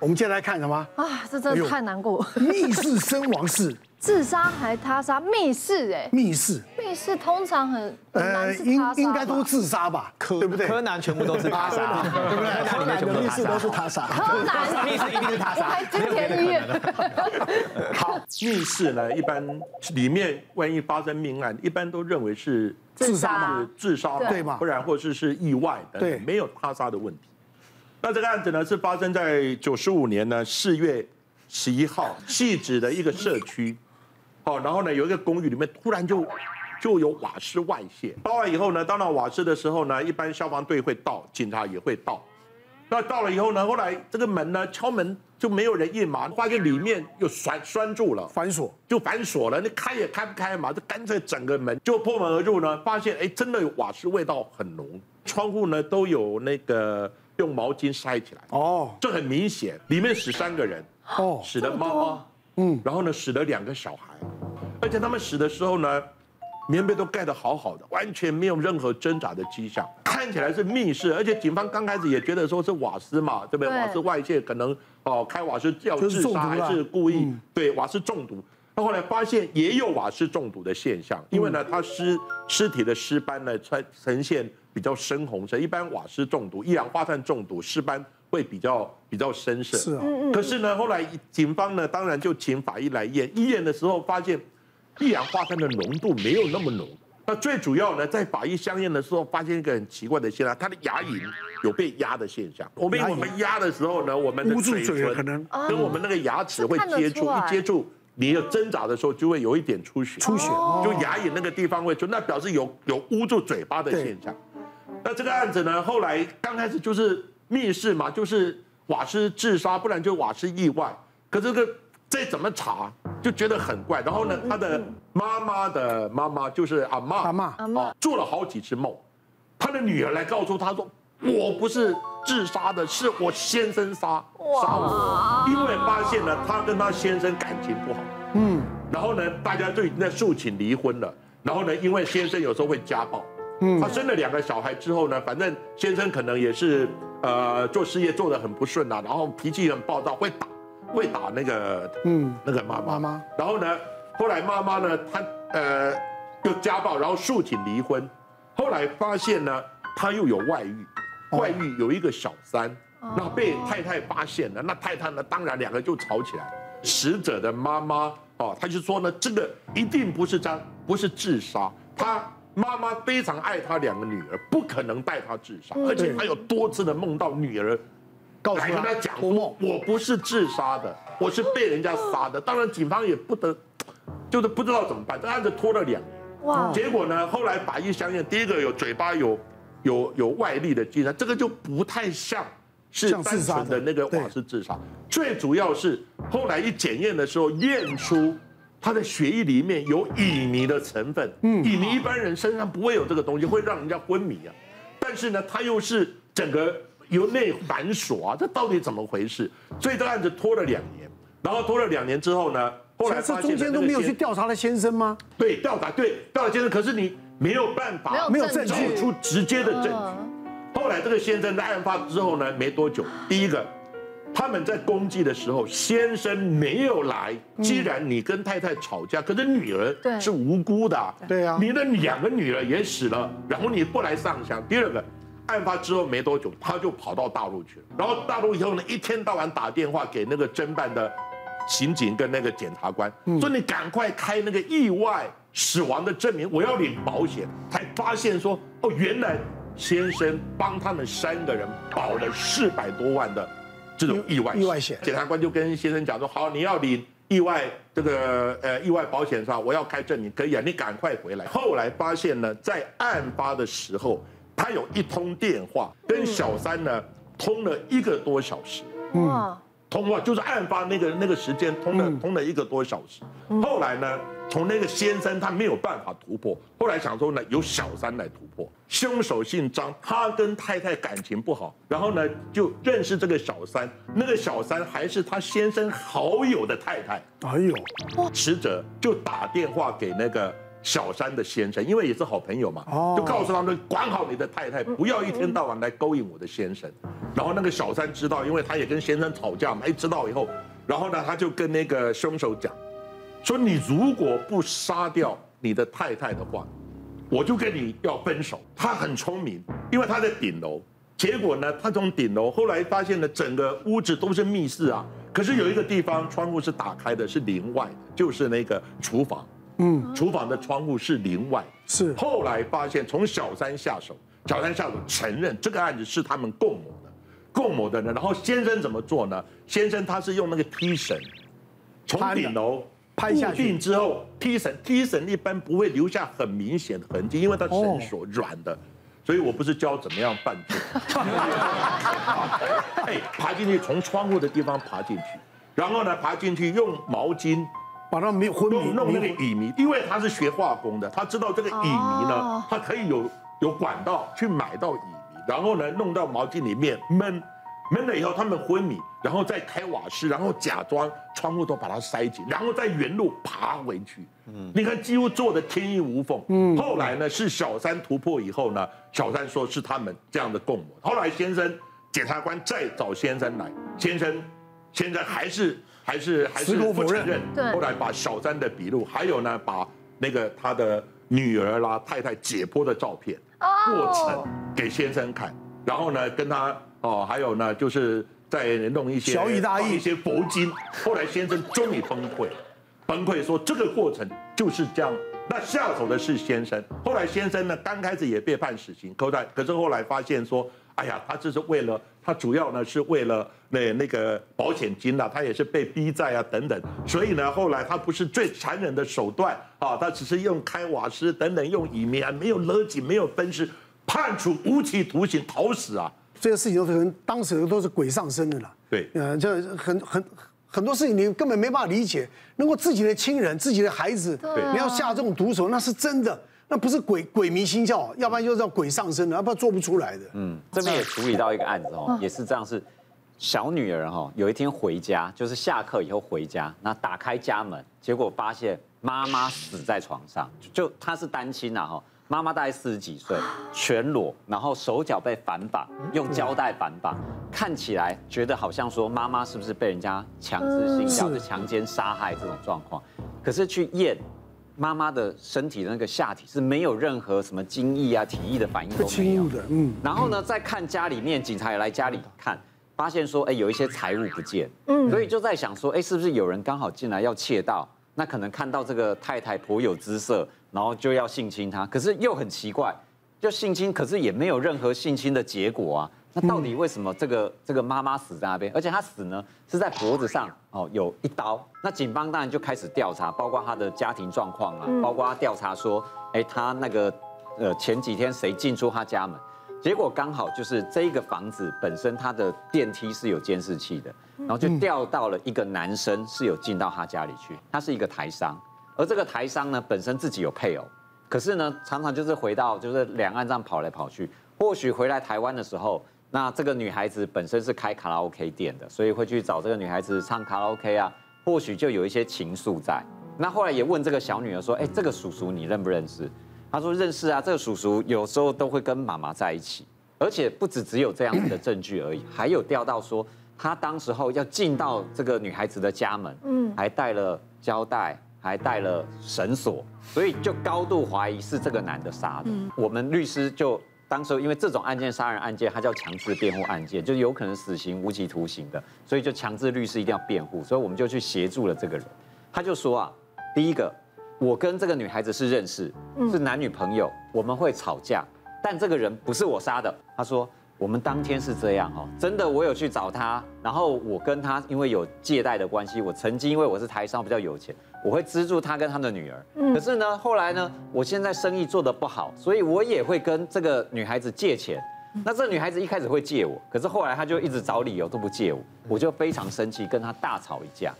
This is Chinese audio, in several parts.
我们接下来看什么？啊，这真的太难过。密室身亡事，自杀还他杀？密室哎，密室，密室通常很呃，应应该都自杀吧？柯对不对？柯南全部都是他杀，对不对？柯南的密室都是他杀，柯南密室一定是他杀。还金田医院。好，密室呢，一般里面万一发生命案，一般都认为是自杀，是自杀对吗？不然或是是意外的，对，没有他杀的问题。那这个案子呢，是发生在九十五年呢四月十一号，汐止的一个社区，好，然后呢有一个公寓里面突然就就有瓦斯外泄，到完以后呢，到那瓦斯的时候呢，一般消防队会到，警察也会到。那到了以后呢，后来这个门呢敲门就没有人应嘛，发现里面又拴拴住了，反锁就反锁了，你开也开不开嘛，就干脆整个门就破门而入呢，发现哎真的有瓦斯味道很浓，窗户呢都有那个。用毛巾塞起来。哦，这很明显，里面死三个人。哦，死的妈妈，嗯，然后呢死了两个小孩，而且他们死的时候呢，棉被都盖得好好的，完全没有任何挣扎的迹象，看起来是密室，而且警方刚开始也觉得说是瓦斯嘛，对不对？瓦斯外泄可能哦开瓦斯要自杀还是故意？对，瓦斯中毒。那后来发现也有瓦斯中毒的现象，因为呢他尸尸体的尸斑呢呈呈现。比较深红色，一般瓦斯中毒、一氧化碳中毒，尸斑会比较比较深色。是啊，可是呢，后来警方呢，当然就请法医来验，一验的时候发现一氧化碳的浓度没有那么浓。那最主要呢，在法医相验的时候，发现一个很奇怪的现象，他的牙龈有被压的现象。我们我们压的时候呢，我们的嘴唇可能跟我们那个牙齿会接触，一接触。你有挣扎的时候，就会有一点出血，出血，就牙龈那个地方会出，那表示有有捂住嘴巴的现象。那这个案子呢，后来刚开始就是密室嘛，就是瓦斯自杀，不然就瓦斯意外。可这个再怎么查，就觉得很怪。然后呢，他的妈妈的妈妈就是阿嬷，阿嬷，阿嬷做了好几次梦，他的女儿来告诉他说：“我不是自杀的，是我先生杀杀我，因为发现了他跟他先生感情不好。”嗯，然后呢，大家就已经在诉请离婚了。然后呢，因为先生有时候会家暴，嗯，他生了两个小孩之后呢，反正先生可能也是呃做事业做得很不顺啊，然后脾气很暴躁，会打会打那个嗯那个妈妈妈妈。然后呢，后来妈妈呢，她呃又家暴，然后诉请离婚。后来发现呢，他又有外遇，外遇有一个小三，那被太太发现了，那太太呢，当然两个就吵起来。死者的妈妈哦，他就说呢，这个一定不是张不是自杀。他妈妈非常爱他两个女儿，不可能带他自杀，而且他有多次的梦到女儿，来跟他讲说，我不是自杀的，我是被人家杀的。当然，警方也不得，就是不知道怎么办，这案子拖了两年。哇！结果呢，后来法医相验，第一个有嘴巴有有有外力的迹象，这个就不太像。是单纯的那个瓦斯自杀，最主要是后来一检验的时候验出他的血液里面有乙醚的成分。嗯，乙醚一般人身上不会有这个东西，会让人家昏迷啊。但是呢，他又是整个由内反锁啊，这到底怎么回事？所以这个案子拖了两年，然后拖了两年之后呢，后来这中间都没有去调查了先生吗？对，调查对调查先生，可是你没有办法没有证据找出直接的证据。后来这个先生在案发之后呢，没多久，第一个，他们在公祭的时候，先生没有来。既然你跟太太吵架，可是女儿是无辜的，对啊，你的两个女儿也死了，然后你不来上香。第二个，案发之后没多久，他就跑到大陆去了。然后大陆以后呢，一天到晚打电话给那个侦办的刑警跟那个检察官，说你赶快开那个意外死亡的证明，我要领保险。才发现说，哦，原来。先生帮他们三个人保了四百多万的这种意外意外险，检察官就跟先生讲说：好，你要领意外这个呃意外保险上，我要开证明可以啊，你赶快回来。后来发现呢，在案发的时候，他有一通电话跟小三呢通了一个多小时。嗯。通话就是案发那个那个时间通了、嗯、通了一个多小时，后来呢，从那个先生他没有办法突破，后来想说呢，由小三来突破。凶手姓张，他跟太太感情不好，然后呢就认识这个小三，那个小三还是他先生好友的太太。哎呦，死者就打电话给那个小三的先生，因为也是好朋友嘛，就告诉他们管好你的太太，不要一天到晚来勾引我的先生。然后那个小三知道，因为他也跟先生吵架嘛，一知道以后，然后呢，他就跟那个凶手讲，说你如果不杀掉你的太太的话，我就跟你要分手。他很聪明，因为他在顶楼，结果呢，他从顶楼后来发现了整个屋子都是密室啊，可是有一个地方窗户是打开的，是另外的，就是那个厨房。嗯，厨房的窗户是另外，是。后来发现从小三下手，小三下手承认这个案子是他们共谋的，共谋的人。然后先生怎么做呢？先生他是用那个梯绳，从顶楼拍下去之后，梯绳梯绳一般不会留下很明显的痕迹，因为它绳索软的。所以我不是教怎么样犯罪，哎，爬进去从窗户的地方爬进去，然后呢爬进去用毛巾。把它迷昏迷，弄那个乙醚，因为他是学化工的，他知道这个乙醚呢，他可以有有管道去买到乙醚，然后呢弄到毛巾里面闷，闷了以后他们昏迷，然后再开瓦斯，然后假装窗户都把它塞紧，然后再原路爬回去。嗯，你看几乎做的天衣无缝。嗯，后来呢是小三突破以后呢，小三说是他们这样的共谋。后来先生检察官再找先生来，先生先生还是。还是还是不承认，后来把小三的笔录，还有呢，把那个他的女儿啦、太太解剖的照片过程给先生看，然后呢，跟他哦，还有呢，就是再弄一些小以大意一些佛经。后来先生终于崩溃，崩溃说这个过程就是这样。那下手的是先生，后来先生呢，刚开始也被判死刑，可在可是后来发现说。哎呀，他这是为了，他主要呢是为了那那个保险金呐，他也是被逼债啊等等，所以呢后来他不是最残忍的手段啊，他只是用开瓦斯等等用乙醚，没有勒紧，没有分尸，判处无期徒刑，逃死啊！这个事情都可能当时都是鬼上身的了。对，嗯，就很很很多事情你根本没办法理解，如果自己的亲人、自己的孩子，对，你要下这种毒手，那是真的。那不是鬼鬼迷心窍，要不然就是叫鬼上身的，要不然做不出来的。嗯，这边也处理到一个案子哦，也是这样，是小女儿哈，有一天回家，就是下课以后回家，那打开家门，结果发现妈妈死在床上，就她是单亲呐哈，妈妈大概四十几岁，全裸，然后手脚被反绑，用胶带反绑，看起来觉得好像说妈妈是不是被人家强制性的强奸杀害这种状况，可是去验。妈妈的身体的那个下体是没有任何什么精液啊、体液的反应都没有的，嗯。然后呢，再看家里面，警察也来家里看，发现说，哎，有一些财物不见，嗯。所以就在想说，哎，是不是有人刚好进来要窃盗？那可能看到这个太太颇有姿色，然后就要性侵她。可是又很奇怪，就性侵，可是也没有任何性侵的结果啊。那到底为什么这个这个妈妈死在那边？而且她死呢是在脖子上哦，有一刀。那警方当然就开始调查，包括她的家庭状况啊，包括调查说，哎，她那个呃前几天谁进出她家门？结果刚好就是这一个房子本身它的电梯是有监视器的，然后就调到了一个男生是有进到他家里去，他是一个台商，而这个台商呢本身自己有配偶，可是呢常常就是回到就是两岸这样跑来跑去，或许回来台湾的时候。那这个女孩子本身是开卡拉 OK 店的，所以会去找这个女孩子唱卡拉 OK 啊，或许就有一些情愫在。那后来也问这个小女儿说：“哎，这个叔叔你认不认识？”她说：“认识啊，这个叔叔有时候都会跟妈妈在一起，而且不止只有这样子的证据而已，还有调到说他当时候要进到这个女孩子的家门，嗯，还带了胶带，还带了绳索，所以就高度怀疑是这个男的杀的。我们律师就。当时因为这种案件，杀人案件，它叫强制辩护案件，就有可能死刑、无期徒刑的，所以就强制律师一定要辩护，所以我们就去协助了这个人。他就说啊，第一个，我跟这个女孩子是认识，是男女朋友，我们会吵架，但这个人不是我杀的。他说。我们当天是这样哈，真的，我有去找他，然后我跟他因为有借贷的关系，我曾经因为我是台商比较有钱，我会资助他跟他的女儿。嗯。可是呢，后来呢，我现在生意做得不好，所以我也会跟这个女孩子借钱。那这女孩子一开始会借我，可是后来她就一直找理由都不借我，我就非常生气，跟她大吵一架。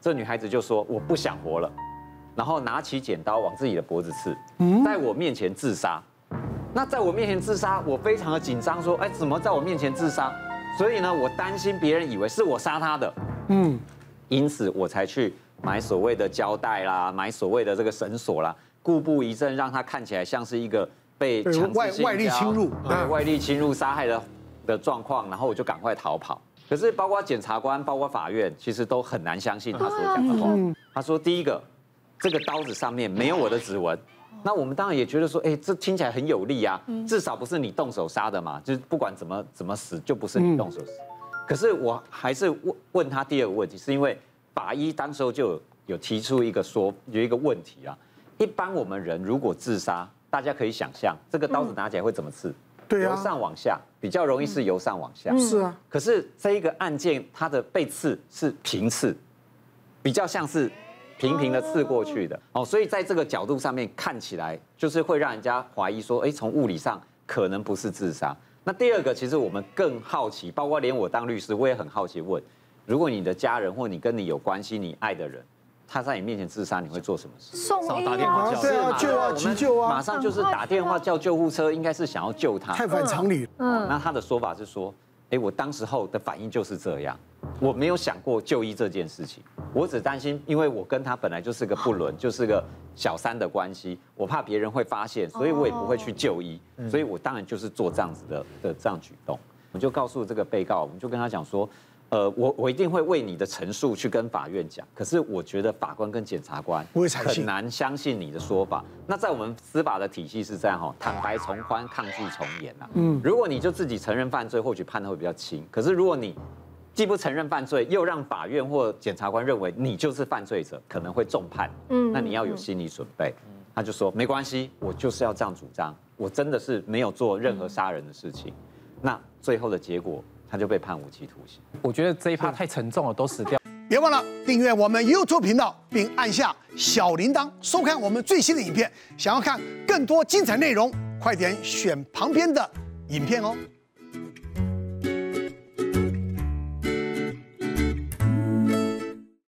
这女孩子就说我不想活了，然后拿起剪刀往自己的脖子刺，在我面前自杀。那在我面前自杀，我非常的紧张，说，哎，怎么在我面前自杀？所以呢，我担心别人以为是我杀她的，嗯，因此我才去买所谓的胶带啦，买所谓的这个绳索啦，故布疑阵，让他看起来像是一个被强制外外力侵入，外力侵入杀害的的状况，然后我就赶快逃跑。可是包括检察官，包括法院，其实都很难相信他所讲的话。他说第一个，这个刀子上面没有我的指纹。那我们当然也觉得说，哎，这听起来很有利啊，至少不是你动手杀的嘛，就是不管怎么怎么死，就不是你动手死。可是我还是问问他第二个问题，是因为法医当时候就有有提出一个说有一个问题啊，一般我们人如果自杀，大家可以想象这个刀子拿起来会怎么刺？对啊，由上往下，比较容易是由上往下。是啊，可是这一个案件它的被刺是平刺，比较像是。平平的刺过去的哦，所以在这个角度上面看起来，就是会让人家怀疑说，哎，从物理上可能不是自杀。那第二个，其实我们更好奇，包括连我当律师，我也很好奇问：如果你的家人或你跟你有关系、你爱的人，他在你面前自杀，你会做什么事？送医啊，对啊，救啊，急救啊，马上就是打电话叫救护车，应该是想要救他。太反常理。嗯，那他的说法是说，哎，我当时候的反应就是这样。我没有想过就医这件事情，我只担心，因为我跟他本来就是个不伦，就是个小三的关系，我怕别人会发现，所以我也不会去就医，所以我当然就是做这样子的的这样举动。我就告诉这个被告，我们就跟他讲说，呃，我我一定会为你的陈述去跟法院讲，可是我觉得法官跟检察官很难相信你的说法。那在我们司法的体系是这样哈，坦白从宽，抗拒从严啊。嗯，如果你就自己承认犯罪，或许判的会比较轻，可是如果你既不承认犯罪，又让法院或检察官认为你就是犯罪者，可能会重判。嗯，那你要有心理准备。他就说没关系，我就是要这样主张，我真的是没有做任何杀人的事情。那最后的结果，他就被判无期徒刑。我觉得这一趴太沉重了，都死掉。别忘了订阅我们 YouTube 频道，并按下小铃铛，收看我们最新的影片。想要看更多精彩内容，快点选旁边的影片哦。